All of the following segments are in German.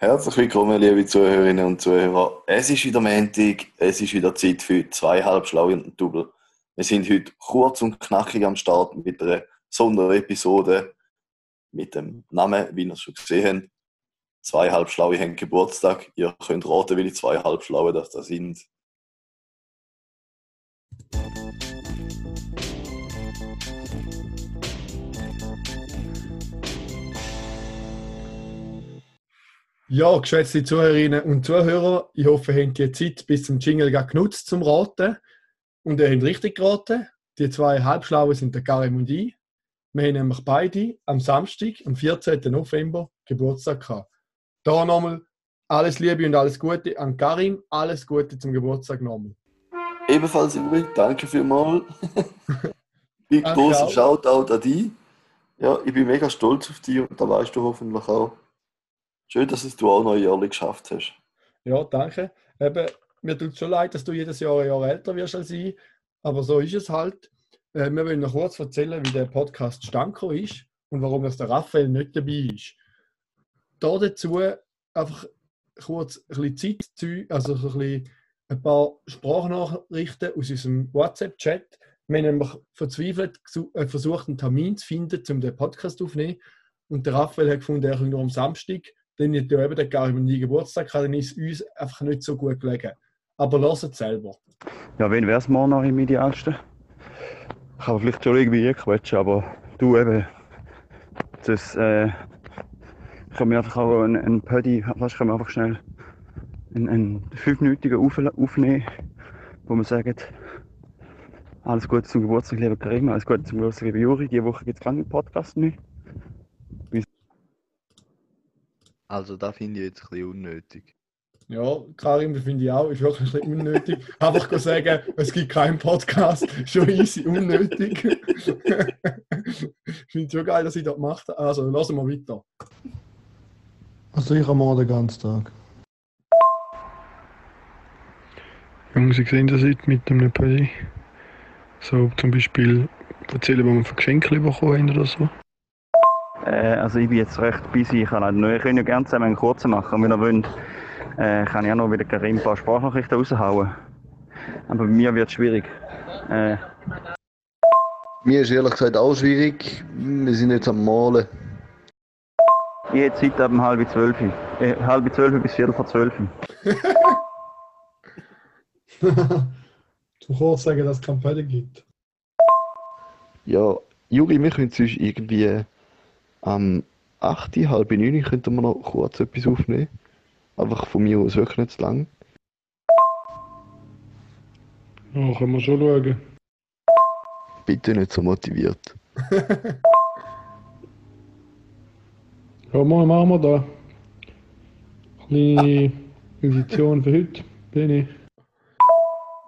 Herzlich willkommen, liebe Zuhörerinnen und Zuhörer. Es ist wieder Montag, es ist wieder Zeit für zweieinhalb Schlaue und Double. Wir sind heute kurz und knackig am Start mit einer Sonderepisode mit dem Namen, wie ihr es schon gesehen habt. Zwei Halbschlaue haben Geburtstag. Ihr könnt raten, welche zwei Halbschlaue das da sind. Ja, geschätzte Zuhörerinnen und Zuhörer, ich hoffe, ihr habt die Zeit bis zum Jingle genutzt zum Raten. Und ihr habt richtig geraten. Die zwei Halbschlauen sind der Karim und ich. Wir haben nämlich beide am Samstag, am 14. November, Geburtstag gehabt. Da nochmal alles Liebe und alles Gute an Karim. Alles Gute zum Geburtstag nochmal. Ebenfalls Uri, danke vielmals. Big auch. Shoutout an dich. Ja, ich bin mega stolz auf dich und da weißt du hoffentlich auch. Schön, dass es du auch noch jährlich geschafft hast. Ja, danke. Eben, mir tut es schon leid, dass du jedes Jahr ein Jahr älter wirst als ich, aber so ist es halt. Äh, wir wollen noch kurz erzählen, wie der Podcast Stanko ist und warum das der Raphael nicht dabei ist. Da dazu einfach kurz ein bisschen Zeit, zu, also so ein, bisschen ein paar Sprachnachrichten aus unserem WhatsApp-Chat. Wir haben nämlich verzweifelt äh, versucht, einen Termin zu finden, um den Podcast aufzunehmen. Und der Raphael hat gefunden, er könnte am Samstag dann ja eben der Karim nie Geburtstag gehabt, dann ist es uns einfach nicht so gut gelegen. Aber lasst es selber. Ja, wen wäre es morgen noch im idealsten? Ich kann vielleicht schon irgendwie quetschen, aber du eben, das äh, können wir einfach auch einen, einen Pödi, was können wir einfach schnell einen, einen fünfminütigen auf, aufnehmen, wo wir sagen, alles Gute zum Geburtstag, lieber Karim, alles Gute zum Geburtstag, lieber Juri. Diese Woche gibt es keinen Podcast mehr. Also, da finde ich jetzt ein bisschen unnötig. Ja, Karim, das finde ich auch, ist wirklich ein bisschen unnötig. Einfach sagen, es gibt keinen Podcast, schon easy, unnötig. ich finde es schon geil, dass ich das gemacht habe. Also, lassen wir weiter. Also ich am Morgen den ganzen Tag. Jungs, Sie sehen das heute mit einem Pulli. So zum Beispiel erzählen, was wir für Geschenke bekommen haben oder so. Äh, also ich bin jetzt recht busy, ich kann halt nicht, ich kann ja gerne zusammen einen kurzen machen, wenn ihr wollt. Äh, kann ich auch noch wieder ein paar Sprachnachrichten raushauen. Aber bei mir wird es schwierig. Äh, Mir ist ehrlich gesagt auch schwierig. Wir sind jetzt am Malen. ich hätte Zeit ab um halb zwölf. Äh, halb zwölf bis viertel vor zwölf. Zum kurz sagen, dass es kein Pödi gibt. Ja, Juri, wir können sonst irgendwie am 8., halb 9 könnten wir noch kurz etwas aufnehmen. Einfach von mir aus wirklich nicht zu lang. Ja, können wir schon schauen. Bitte nicht so motiviert. Ja, mal machen wir da. Kleine Edition für heute. Bin ich.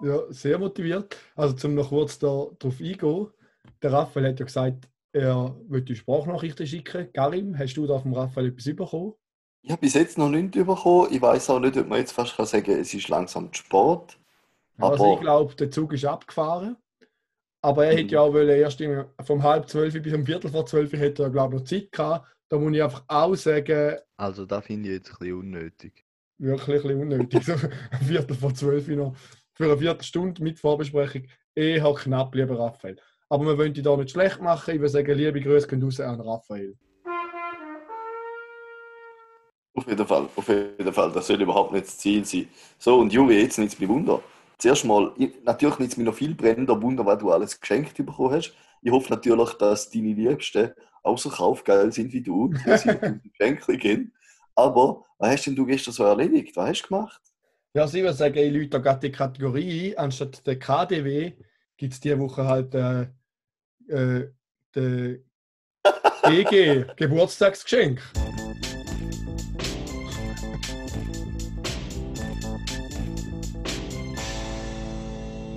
Ja, sehr motiviert. Also, zum noch kurz da drauf eingehen. Der Raphael hat ja gesagt, er möchte Sprachnachrichten schicken. Karim, hast du da vom Raphael etwas bekommen? Ich habe bis jetzt noch nichts bekommen. Ich weiß auch nicht, ob man jetzt fast kann sagen es ist langsam zu spät. Also Aber- ich glaube, der Zug ist abgefahren. Aber er Mhm. hätte ja auch wollen, erst vom halb zwölf bis um Viertel vor zwölf hätte er, glaube ich, noch Zeit gehabt. Da muss ich einfach auch sagen, Also, da finde ich jetzt ein bisschen unnötig. wirklich ein bisschen unnötig. So ein Viertel vor zwölf noch für eine Viertelstunde mit Vorbesprechung. Eher knapp, lieber Raphael. Aber wir wollen dich da nicht schlecht machen. Ich würde sagen, liebe Grüße gehen raus an Raphael. Auf jeden Fall, auf jeden Fall. Das soll überhaupt nicht das Ziel sein. So, und Juri, jetzt nicht mich Wunder. Zuerst mal, ich- natürlich nicht mich noch viel brennender Wunder, was du alles geschenkt bekommen hast. Ich hoffe natürlich, dass deine Liebsten auch so kaufgeil sind wie du, dass sie Geschenke geben. Aber was hast denn du gestern so erledigt? Was hast du gemacht? Ja, also ich würde sagen, ich da gerade die Kategorie ein. Anstatt der KDW gibt es diese Woche halt äh, äh, der EG, Geburtstagsgeschenk.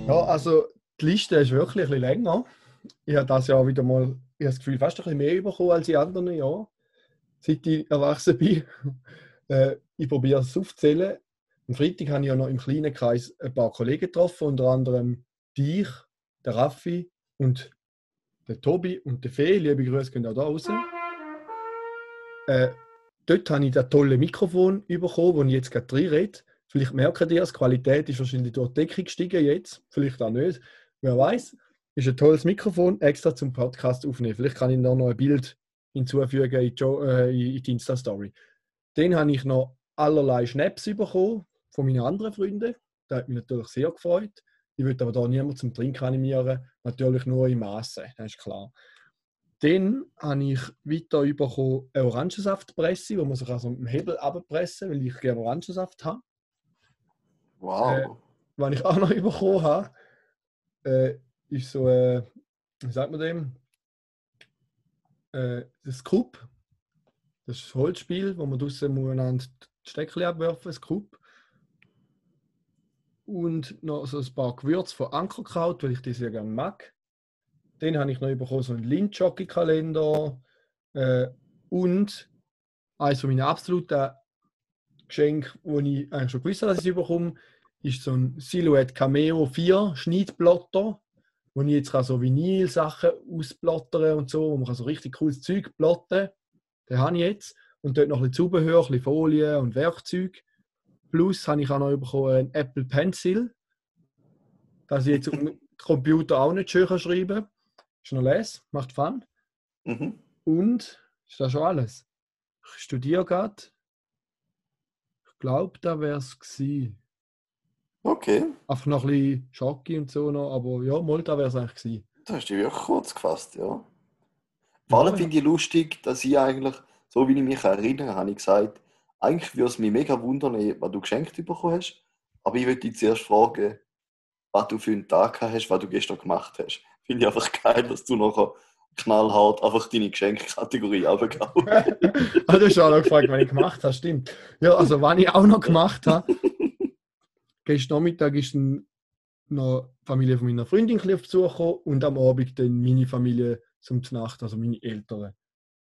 Ja, also die Liste ist wirklich ein bisschen länger. Ich habe das Jahr wieder mal, ich habe das Gefühl, fast ein bisschen mehr bekommen als in anderen Jahren, seit ich erwachsen bin. Äh, ich probiere es aufzuzählen. Am Freitag habe ich ja noch im kleinen Kreis ein paar Kollegen getroffen, unter anderem dich, der Raffi und der Tobi und der Fee. Liebe Grüße gehen auch da raus. Äh, dort habe ich das tolle Mikrofon bekommen, wo ich jetzt gerade drin rede. Vielleicht die es, die Qualität ist wahrscheinlich durch die Decke gestiegen jetzt. Vielleicht auch nicht. Wer weiß. Ist ein tolles Mikrofon, extra zum Podcast aufnehmen. Vielleicht kann ich noch ein Bild hinzufügen in die, äh, die Insta-Story. Dann habe ich noch allerlei Schnaps bekommen von meinen anderen Freunden. Das hat mich natürlich sehr gefreut. Ich würde aber da niemand zum Trinken animieren. Natürlich nur im Maße, das ist klar. Dann habe ich weiter bekommen eine Orangensaftpresse, wo man sich also mit dem Hebel abpressen weil ich gerne Orangensaft habe. Wow. Äh, Was ich auch noch bekommen habe, äh, ist so, äh, wie sagt man dem? Äh, das Scoop. Das ist das Holzspiel, wo man draussen miteinander die Steckchen abwerfen, Scoop. Und noch so ein paar Gewürze von Ankerkraut, weil ich die sehr gerne mag. Dann habe ich noch bekommen, so einen Lindjockey-Kalender. Äh, und eines von meinen absoluten Geschenken, wo ich eigentlich schon gewusst habe, dass ich es bekomme, ist so ein Silhouette Cameo 4 Schneidplotter, wo ich jetzt kann so Vinyl-Sachen ausplottern und so, wo man kann so richtig cooles Zeug plotten Den habe ich jetzt. Und dort noch ein bisschen Zubehör, ein bisschen Folien und Werkzeug. Plus habe ich auch noch bekommen einen Apple Pencil, dass ich jetzt auf dem Computer auch nicht schön schreiben kann. Ist noch les, macht Fun. Mhm. Und ist das schon alles? Ich studiere gerade. Ich glaube, da wäre es gewesen. Okay, Einfach noch ein bisschen Schocki und so noch, aber ja, mal, da wäre es eigentlich gewesen. da hast du dich wirklich kurz gefasst, ja. Vor allem Ja, finde ich lustig, dass ich eigentlich, so wie ich mich erinnere, habe ich gesagt, eigentlich würde es mich mega wundern, was du geschenkt bekommen hast. Aber ich würde dich zuerst fragen, was du für einen Tag hast, was du gestern gemacht hast. Finde ich einfach geil, dass du nachher knallhart einfach deine Geschenkkategorie abgehauen Ah, du hast auch noch gefragt, was ich gemacht habe, stimmt. Ja, also, was ich auch noch gemacht habe, gestern Nachmittag ist noch die Familie von meiner Freundin auf Besuch gekommen und am Abend dann meine Familie zum Nacht, also meine Eltern.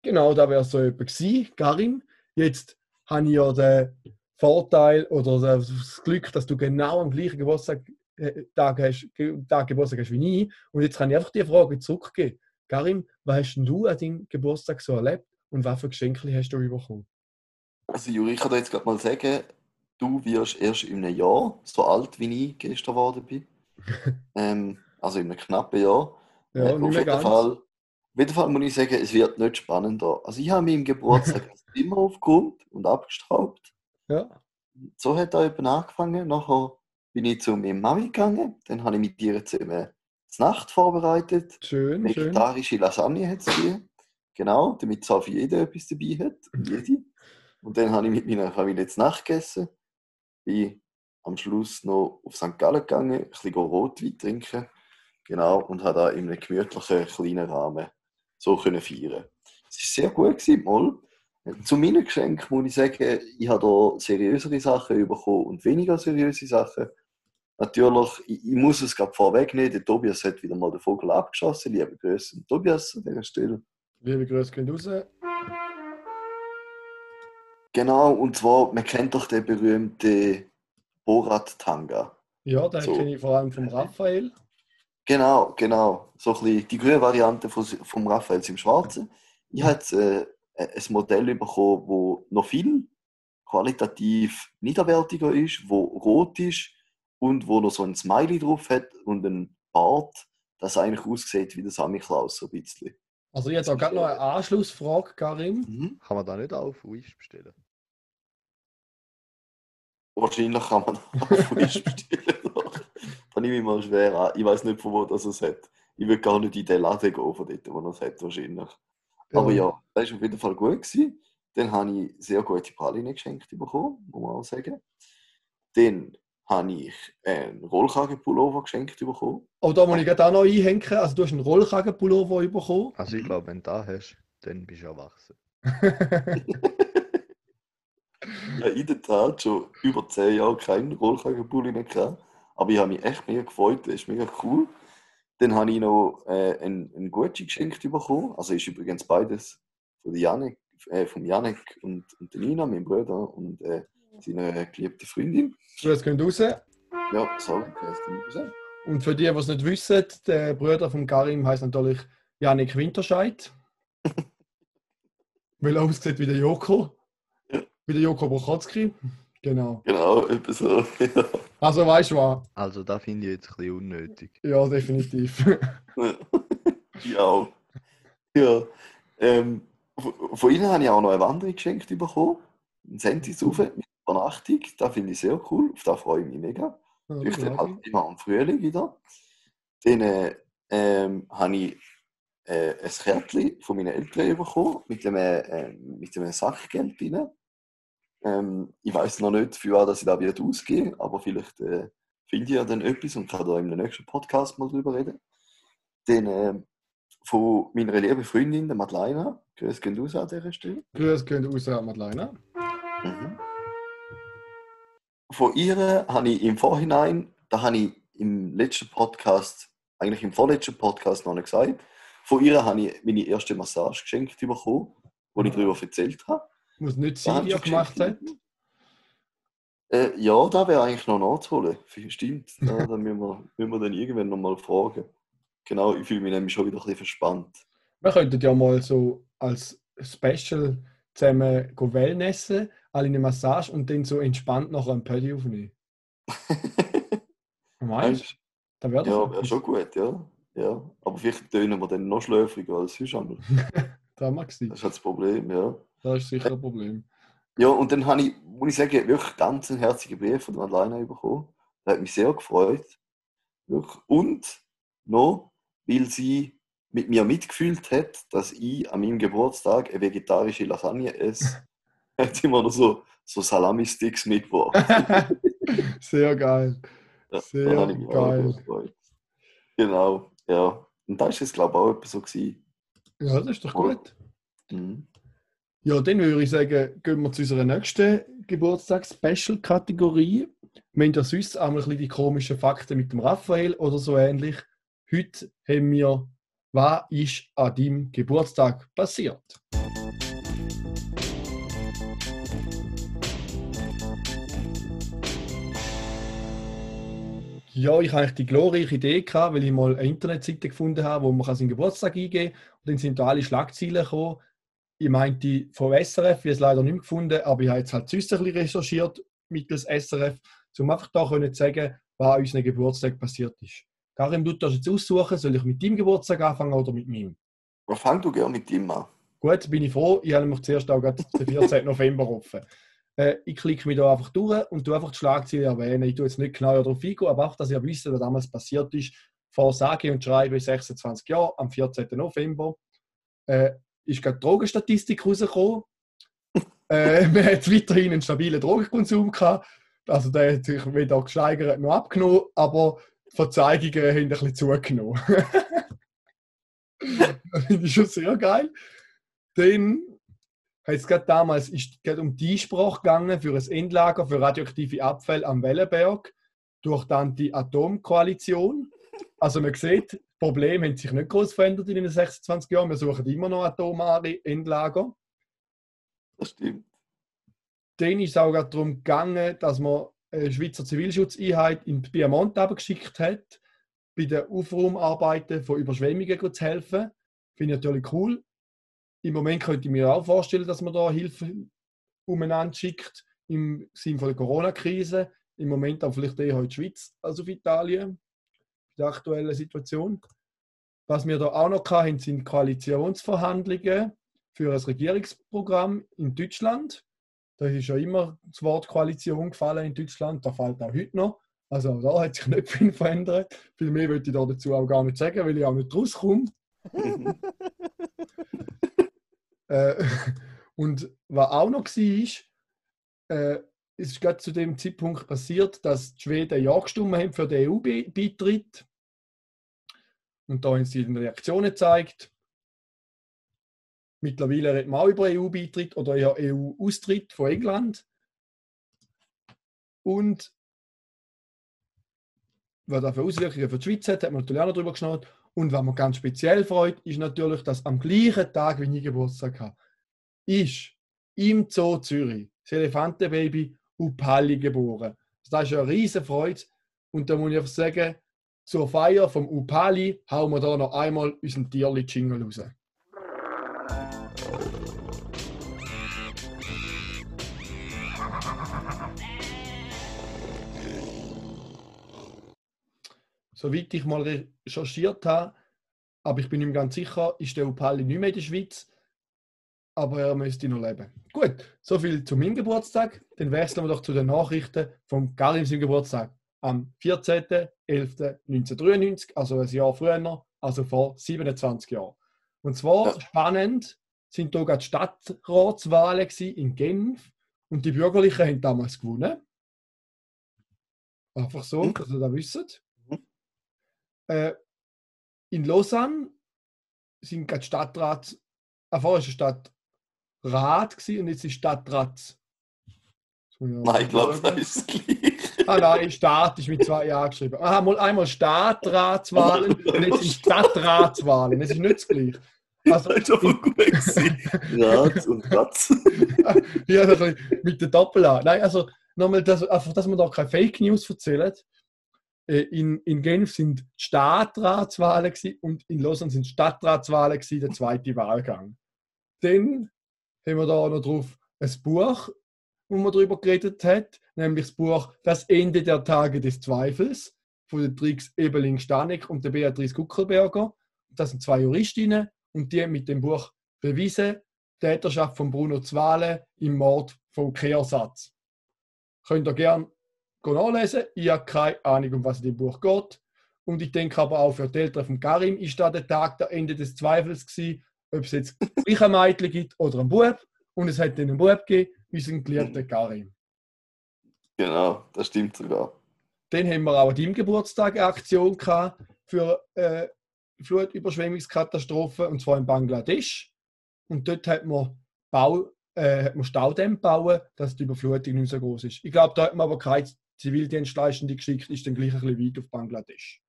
Genau, da wäre so jemand gewesen, Karim. Jetzt habe ich ja den Vorteil oder das Glück, dass du genau am gleichen Geburtstag, äh, Tag, hast, Tag Geburtstag hast wie ich. Und jetzt kann ich einfach die Frage zurückgeben. Karim, was hast denn du an deinem Geburtstag so erlebt und was für Geschenke hast du bekommen? Also Juri, ich kann dir jetzt gerade mal sagen, du wirst erst in einem Jahr so alt, wie ich gestern geworden bin. ähm, also in einem knappen Jahr. Ja, Äh, auf, jeden ganz. Fall, jeden Fall muss ich sagen, es wird nicht spannender. Also ich habe mir im Geburtstag das Zimmer aufgeräumt und abgestaubt. Ja. So hat er eben angefangen. Nachher bin ich zu meiner Mami gegangen. Dann habe ich mit ihr zusammen die Nacht vorbereitet. Schön, schön. Vegetarische Lasagne hat es gegeben. Genau, damit es auch für jeden etwas dabei hat. Jede. Und dann habe ich mit meiner Familie die Nacht gegessen. Bin am Schluss noch auf St. Gallen gegangen, ein bisschen Rotwein trinken. Genau, und habe da in einem gemütlichen kleinen Rahmen so können feiern. Es war sehr gut, gewesen, mal. Zu meinen Geschenken muss ich sagen, ich habe hier seriösere Sachen bekommen und weniger seriöse Sachen. Natürlich, ich, ich muss es gerade vorwegnehmen, der Tobias hat wieder mal den Vogel abgeschossen. Liebe Grüße an Tobias an dieser Stelle. Liebe Grüße gehen raus. Genau, und zwar, man kennt doch den berühmten Borat-Tanga. Ja, den So. kenne ich vor allem vom Raphael. Genau, genau. So ein bisschen die grüne Variante von, vom Raphaels im Schwarzen. Ich habe jetzt äh, ein Modell bekommen, das noch viel qualitativ niederwertiger ist, wo rot ist und wo noch so ein Smiley drauf hat und ein Bart, das eigentlich aussieht wie der Sammy Klaus so ein bisschen. Also jetzt auch gerade noch eine Anschlussfrage, Karim. Mhm. Kann man da nicht auf Wish bestellen? Wahrscheinlich kann man auf Wish bestellen. Da nehme ich mal schwer an. Ich weiß nicht, von wo das es hat. Ich würde gar nicht in den Laden gehen, von dort, wo er es hat, wahrscheinlich. Aber ja, das war auf jeden Fall gut. Gewesen. Dann habe ich sehr gute Pralinen geschenkt bekommen, muss man auch sagen. Dann habe ich einen Rollkragenpullover geschenkt bekommen. Oh, da muss ich gerade auch noch einhängen. Also du hast einen Rollkragenpullover bekommen. Also ich glaube, wenn du da hast, dann bist du erwachsen. Ich habe in der Tat schon über 10 Jahre keinen Rollkragenpulli mehr gehabt. Aber ich habe mich echt mega gefreut, das ist mega cool. Dann habe ich noch äh, einen, einen Gucci geschenkt bekommen. Also ist übrigens beides von der Janek, äh, vom Janek und, und der Nina, meinem Bruder und äh, seiner geliebten Freundin. Grüße gehen raus. Ja, sorry, kann ich sagen. Und für die, die es nicht wissen, der Bruder von Karim heißt natürlich Janik Winterscheid. Weil er aussieht wie der Joko. Wie der Joko Bochotski. Genau. Genau, etwas so. Also weißt du was? Also, da finde ich jetzt ein bisschen unnötig. Ja, definitiv. ja. Ja. Ähm, von Ihnen habe ich auch noch eine Wanderung geschenkt bekommen. Ein Sentis rauf mit Übernachtung. Das finde ich sehr cool. Auf das freue ich mich mega. Ja, Ich dann halt immer am Frühling wieder. Dann äh, ähm, habe ich äh, ein Kärtchen von meinen Eltern bekommen mit einem, äh, mit einem Sachgeld drin. Ähm, ich weiß noch nicht, für was dass ich da wieder ausgehe, aber vielleicht äh, finde ich ja dann etwas und kann da im nächsten Podcast mal drüber reden. Dann äh, von meiner lieben Freundin, der Madeleine. Grüß gehen raus an dieser Stelle. Grüß gehen raus an Madeleine. Mhm. Von ihr habe ich im Vorhinein, da habe ich im letzten Podcast, eigentlich im vorletzten Podcast noch nicht gesagt, von ihr habe ich meine erste Massage geschenkt bekommen, wo ich darüber erzählt habe. Muss nicht sein, wie er gemacht hat. Äh, ja, da wäre eigentlich noch nachzuholen. Stimmt, da, da müssen, wir, müssen wir dann irgendwann noch mal fragen. Genau, ich fühle mich nämlich schon wieder ein bisschen verspannt. Wir könnten ja mal so als Special zusammen go Wellnessen, alle eine Massage und dann so entspannt noch ein Pödi aufnehmen. Meinst du? Ja, wäre schon gut, ja. ja. Aber vielleicht tönen wir dann noch schläfriger als sonst. einmal. Mag sein. Das ist halt das Problem, ja. Das ist sicher ein Problem. Ja, und dann habe ich, muss ich sagen, wirklich ganz einen herzigen Brief von der Madeleine bekommen. Das hat mich sehr gefreut. Wirklich. Und noch, weil sie mit mir mitgefühlt hat, dass ich an meinem Geburtstag eine vegetarische Lasagne esse, hat sie mir noch so, so Salami-Sticks mitgebracht. Sehr geil. Sehr geil. Genau, ja. Und da ist es, glaube ich, auch etwas so gewesen. Ja, das ist doch gut. Mhm. Ja, dann würde ich sagen, gehen wir zu unserer nächsten Geburtstags-Special-Kategorie. Wir haben ja sonst auch ein bisschen die komischen Fakten mit dem Raphael oder so ähnlich. Heute haben wir, was ist an deinem Geburtstag passiert? Ja, ich hatte eigentlich die glorreiche Idee, gehabt, weil ich mal eine Internetseite gefunden habe, wo man seinen Geburtstag eingeben kann. Dann sind da alle Schlagzeilen gekommen. Ich meinte vom SRF, habe es leider nicht mehr gefunden, aber ich habe jetzt halt sonst ein bisschen recherchiert mittels SRF, um einfach da können zu sagen, was an unserem Geburtstag passiert ist. Karim, du darfst jetzt aussuchen, soll ich mit deinem Geburtstag anfangen oder mit meinem? Aber fang du gerne mit ihm an. Gut, bin ich froh. Ich habe nämlich zuerst auch gerade den 14. November offen. Äh, ich klicke mich da einfach durch und tu einfach die Schlagzeilen erwähnen. Ich tue jetzt nicht genau darauf eingehen, aber auch, dass ihr wisst, was damals passiert ist. Vor sage und schreibe 26 Jahre, am 14. November, äh, ist gerade die Drogenstatistik rausgekommen. äh, man hat weiterhin einen stabilen Drogenkonsum gehabt. Also der hat sich weder gesteigert noch abgenommen, aber die Verzeihungen haben ein bisschen zugenommen. das finde ich schon sehr geil. Dann hat es gerade damals ist gerade um die Einsprache gegangen für ein Endlager für radioaktive Abfälle am Wellenberg durch die Anti-Atom-Koalition. Also man sieht, die Probleme haben sich nicht groß verändert in den 26 Jahren. Wir suchen immer noch atomare Endlager. Das stimmt. Dann ist es auch darum gegangen, dass man eine Schweizer Zivilschutzeinheit in Piemont geschickt hat, bei den Aufraumarbeiten von Überschwemmungen zu helfen. Finde ich natürlich cool. Im Moment könnte ich mir auch vorstellen, dass man da Hilfe umeinander schickt im Sinne der Corona-Krise. Im Moment auch vielleicht eher in die Schweiz als auf Italien, der aktuellen Situation. Was wir da auch noch hatten, sind Koalitionsverhandlungen für ein Regierungsprogramm in Deutschland. Da ist ja immer das Wort Koalition gefallen in Deutschland, da fällt auch heute noch. Also da hat sich nicht viel verändert. Viel mehr würde ich da dazu auch gar nicht sagen, weil ich auch nicht rauskomme. Äh, und was auch noch war, äh, es ist gerade zu dem Zeitpunkt passiert, dass die Schweden ja gestimmt haben für den EU-Beitritt. Und da haben sie Reaktionen gezeigt. Mittlerweile reden wir auch über EU-Beitritt oder ja EU-Austritt von England. Und was das für Auswirkungen für die Schweiz hat, hat man natürlich auch noch drüber geschaut. Und was mir ganz speziell freut, ist natürlich, dass am gleichen Tag, wie ich Geburtstag habe, ist im Zoo Zürich das Elefantenbaby Upali geboren. Das ist eine riesige Freude. Und da muss ich einfach sagen, zur Feier vom Upali hauen wir da noch einmal unseren Tierli-Jingle raus. Soweit ich mal recherchiert habe, aber ich bin nicht ganz sicher, ist der Upali nicht mehr in der Schweiz aber er müsste noch leben. Gut, soviel zu meinem Geburtstag. Dann wechseln wir doch zu den Nachrichten vom Karim seinem Geburtstag. Am 14.11.1993, also ein Jahr früher, also vor 27 Jahren. Und zwar spannend sind da gerade Stadtratswahlen in Genf und die Bürgerlichen haben damals gewonnen. Einfach so, Mhm. dass ihr das wisst. Mhm. Äh, in Lausanne sind gerade Stadtrat, äh, vorher war gewesen und jetzt ist Stadtrat. Ich noch Nein, ich glaube, das ist das Gleiche. Ah nein, Staat ist mit zwei Jahren geschrieben. Aha, mal einmal Stadtratswahlen und jetzt sind Stadtratswahlen. Es ist nicht das Gleiche. Also, Das ist aber gut. Ratz und Ratz. ja, so bisschen mit der Doppel A. Nein, also nochmal, das, einfach, dass man da keine Fake News erzählt. Äh, In, in Genf sind Stadtratswahlen gewesen und in Lausanne sind Stadtratswahlen gewesen, der zweite Wahlgang. Dann haben wir da noch drauf ein Buch, wo man darüber geredet hat, nämlich das Buch Das Ende der Tage des Zweifels von der Trix Ebeling-Stanek und der Beatrice Guckelberger. Das sind zwei Juristinnen und die haben mit dem Buch bewiesen, Täterschaft von Bruno Zwale im Mord von Kehrsatz. Könnt ihr gerne nachlesen. Ich habe keine Ahnung, um was in dem Buch geht. Und ich denke aber auch für die Eltern von Karim ist da der Tag der Ende des Zweifels gewesen, ob es jetzt gleich ein Mädchen gibt oder einen Bub. Und es hat dann einen Bub gegeben, unseren geliebten Karim. Genau, das stimmt sogar. Dann haben wir auch an deinem Geburtstag eine Aktion gehabt für äh, Flutüberschwemmungskatastrophen, und zwar in Bangladesch. Und dort hat man, Bau, äh, hat man Staudämme bauen, dass die Überflutung nicht so groß ist. Ich glaube, da hat man aber keine Zivildienstleistende geschickt, ist dann gleich ein bisschen weit auf Bangladesch.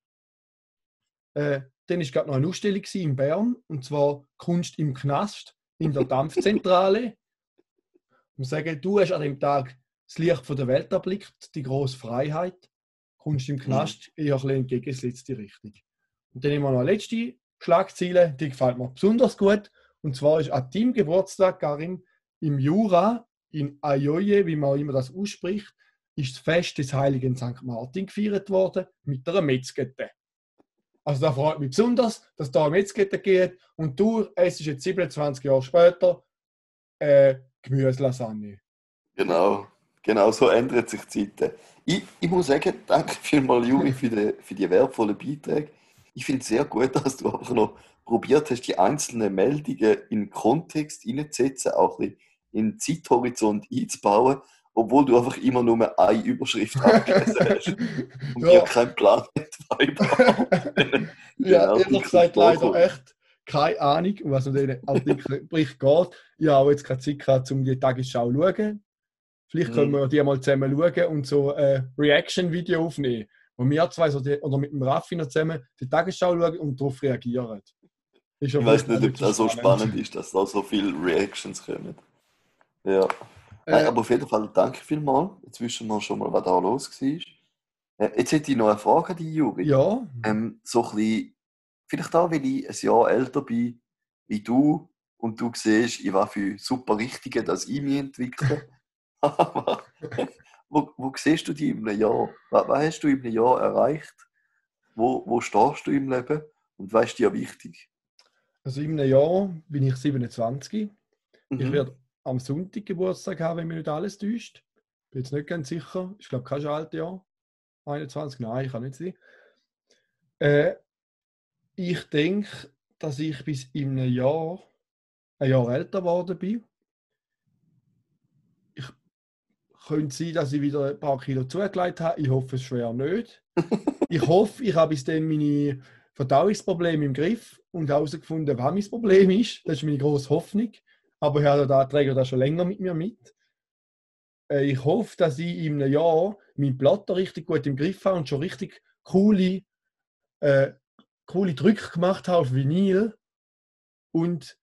Äh, dann war gerade noch eine Ausstellung in Bern, und zwar Kunst im Knast in der Dampfzentrale. Ich muss sagen, du hast an dem Tag das Licht von der Welt erblickt, die große Freiheit. Kunst im Knast eher ein bisschen entgegengesetzte Richtung. Und dann haben wir noch eine letzte Schlagzeile, die gefällt mir besonders gut. Und zwar ist an deinem Geburtstag, Karim, im Jura, in Ajoye, wie man immer das ausspricht, ist das Fest des heiligen St. Martin gefeiert worden mit einer Metzgete. Also da freut mich besonders, dass da Metzgete geht und du, es ist jetzt 27 Jahre später, äh, Gemüselasagne. Genau, genau so ändert sich die Zeit. Ich, ich muss sagen, danke vielmals, Juri, für die, für die wertvollen Beiträge. Ich finde es sehr gut, dass du einfach noch probiert hast, die einzelnen Meldungen in Kontext hineinzusetzen, auch ein bisschen in den Zeithorizont einzubauen, obwohl du einfach immer nur eine Überschrift abgelesen hast und Ja. dir keinen Plan weiter. Ja, Genau, ehrlich gesagt leider echt keine Ahnung, um was in diesen Artikelbericht geht. Ich habe auch jetzt keine Zeit gehabt, um die Tagesschau zu schauen. Vielleicht können Mhm. wir die mal zusammen schauen und so ein Reaction-Video aufnehmen, wo wir zwei so die, oder mit dem Raffi noch zusammen die Tagesschau schauen und darauf reagieren. Ich weiß nicht, ob das so spannend ist, dass da so viele Reactions kommen. Ja. Nein, Äh, aber auf jeden Fall danke vielmals. Jetzt wissen wir schon mal, was da los war. Äh, Jetzt hätte ich noch eine Frage an die Juri. ja, Ähm, so ein bisschen, vielleicht auch, weil ich ein Jahr älter bin wie du und du siehst, in was für super Richtungen das ich mich entwickle. Aber wo, wo siehst du dich in einem Jahr? Was, was hast du in einem Jahr erreicht? Wo, wo stehst du im Leben? Und was ist dir wichtig? also in einem Jahr bin ich 27. Ich Mhm. werde am Sonntag Geburtstag haben, wenn mich nicht alles täuscht. Bin jetzt nicht ganz sicher. Ich glaube, kein Schaltjahr. 21, nein, kann nicht sein. Äh, ich denke, dass ich bis in einem Jahr, ein Jahr älter geworden bin. Ich könnte sein, dass ich wieder ein paar Kilo zugelegt habe. Ich hoffe es schwer nicht. ich hoffe, ich habe bis dann meine Verdauungsprobleme im Griff und herausgefunden, was mein Problem ist. Das ist meine große Hoffnung. Aber ich habe da, träge das schon länger mit mir mit. Äh, Ich hoffe, dass ich in einem Jahr meinen Platter richtig gut im Griff habe und schon richtig coole, äh, coole Drücke gemacht habe auf Vinyl. Und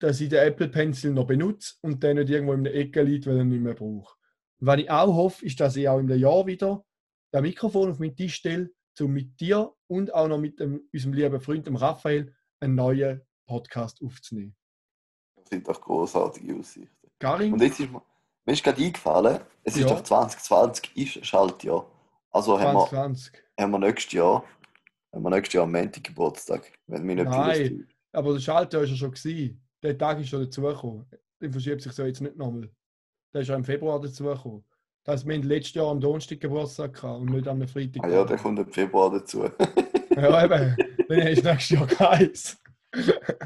dass ich den Apple Pencil noch benutze und dann nicht irgendwo in der Ecke liegt, weil ich ihn nicht mehr brauche. Was ich auch hoffe, ist, dass ich auch in einem Jahr wieder das Mikrofon auf meinen Tisch stelle, um mit dir und auch noch mit dem, unserem lieben Freund dem Raphael einen neuen Podcast aufzunehmen. Das sind doch großartige Aussichten. Karim? Und jetzt ist mir, mir ist gerade eingefallen, es ist Ja. doch 2020 ist Schaltjahr. Also haben wir, 2020. haben wir nächstes Jahr, haben wir nächstes Jahr am Montag Geburtstag, wenn mich nicht Nein. Aber das Schaltjahr ist ja schon gewesen. Der Tag ist schon dazugekommen. Der verschiebt sich so jetzt nicht nochmal. Der ist ja im Februar dazugekommen. Das heißt, wir haben letztes Jahr am Donnerstag Geburtstag gehabt und nicht am Freitag. Ah ja, der kommt im Februar dazu. Ja, eben. Dann du nächstes Jahr keins.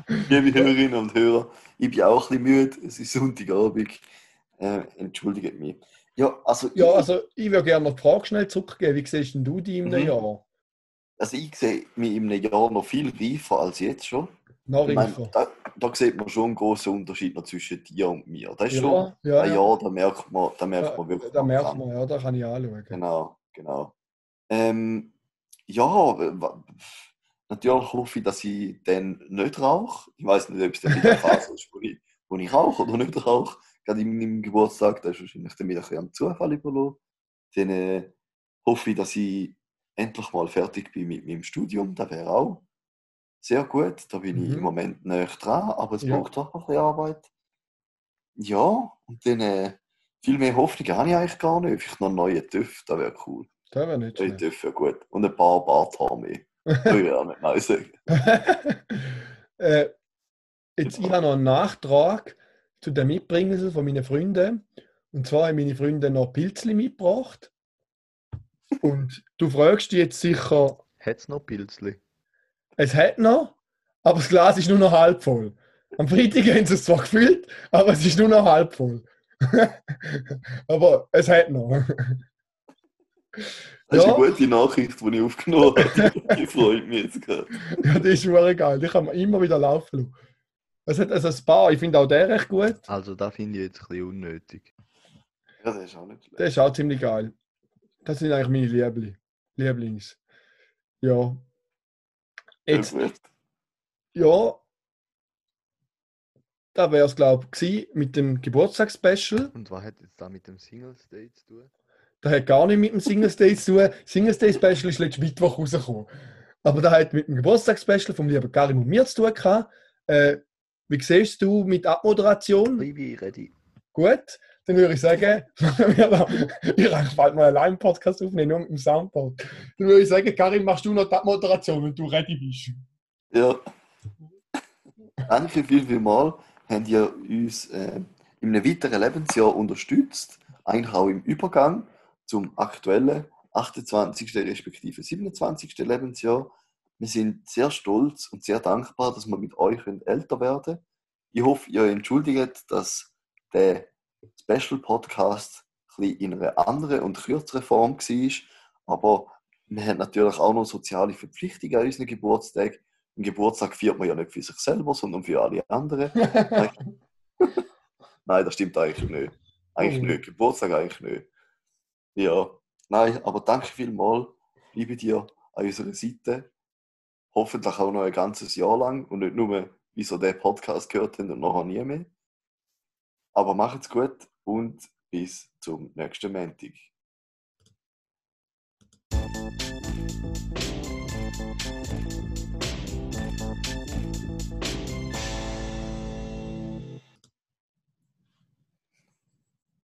Liebe Hörerinnen und Hörer, ich bin auch ein bisschen müde. Es ist Sonntagabend. Äh, entschuldigt mich. Ja, also, Ja, ich, also ich würde gerne noch die Frage schnell zurückgeben. Wie siehst denn du die in einem Mhm. Jahr? also ich sehe mich in einem Jahr noch viel reifer als jetzt schon. Noch Ich meine, reifer. da, da sieht man schon einen großen Unterschied noch zwischen dir und mir. Das ist schon Ja, ja, ein ja. Jahr, da merkt man, da merkt man wirklich. Da merkt man, ja, da kann ich anschauen. Genau, genau. Ähm, ja, natürlich hoffe ich, dass ich dann nicht rauche. Ich weiß nicht, ob es dann wieder eine Phase ist, wo ich, wo ich rauche oder nicht rauche. Gerade in meinem Geburtstag, da ist wahrscheinlich dann wieder ein bisschen am Zufall überlassen. Dann äh, hoffe ich, dass ich endlich mal fertig bin mit meinem Studium. Das wäre auch sehr gut. Da bin ich Mhm. im Moment nicht dran, aber es Ja. braucht doch noch ein bisschen Arbeit. Ja, und dann äh, viel mehr Hoffnung habe ich eigentlich gar nicht. Vielleicht noch einen neuen TÜV, das wäre cool. Das wäre nicht Neue schlecht. TÜV wäre gut. Und ein paar Barthaare mehr. Nicht nein sagen. äh, jetzt, ich habe noch einen Nachtrag zu den Mitbringseln von meinen Freunden. Und zwar haben meine Freunde noch Pilzli mitgebracht. Und du fragst dich jetzt sicher, Hat's noch Pilzli? es hat noch, aber das Glas ist nur noch halb voll. Am Freitag haben sie es zwar gefüllt, aber es ist nur noch halb voll. aber es hat noch. Das ist Ja. eine gute Nachricht, die ich aufgenommen habe. Die freut mich jetzt gerade. Ja, das ist wirklich geil. Die kann man immer wieder laufen lassen. Es hat also ein paar, ich finde auch der recht gut. Also, da finde ich jetzt ein bisschen unnötig. Ja, das ist auch nicht schlecht. Der ist auch ziemlich geil. Das sind eigentlich meine Liebli Lieblings. Ja. Jetzt, Ja, gut. ja. Da wäre es, glaube ich, mit dem Geburtstagsspecial. Und was hat jetzt da mit dem Singles Day zu tun? Das hat gar nicht mit dem Singles Day zu tun. Singles Day Special ist letzten Mittwoch rausgekommen. Aber das hat mit dem Geburtstagsspecial vom lieben Karim und mir zu tun gehabt. Äh, wie siehst du mit Abmoderation? Baby, ready. Gut, dann würde ich sagen, ich eigentlich bald mal allein einen Podcast aufnehmen, nur mit dem Soundboard. Dann würde ich sagen, Karim, machst du noch die Moderation, wenn du ready bist. Ja. Danke viel, viel mal. Habt ihr uns äh, in einem weiteren Lebensjahr unterstützt. Eigentlich auch im Übergang zum aktuellen 28. respektive 27. Lebensjahr. Wir sind sehr stolz und sehr dankbar, dass wir mit euch älter werden. Ich hoffe, ihr entschuldigt, dass der Special Podcast ein in einer anderen und kürzeren Form war. Aber wir haben natürlich auch noch soziale Verpflichtungen an unseren Geburtstag. Einen Geburtstag feiert man ja nicht für sich selber, sondern für alle anderen. Nein, das stimmt eigentlich nicht. Eigentlich Oh. nicht. Geburtstag eigentlich nicht. Ja, nein, aber danke vielmals, liebe dir an unserer Seite. Hoffentlich auch noch ein ganzes Jahr lang und nicht nur, wie so der Podcast gehört haben und nachher nie mehr. Aber macht's gut und bis zum nächsten Montag.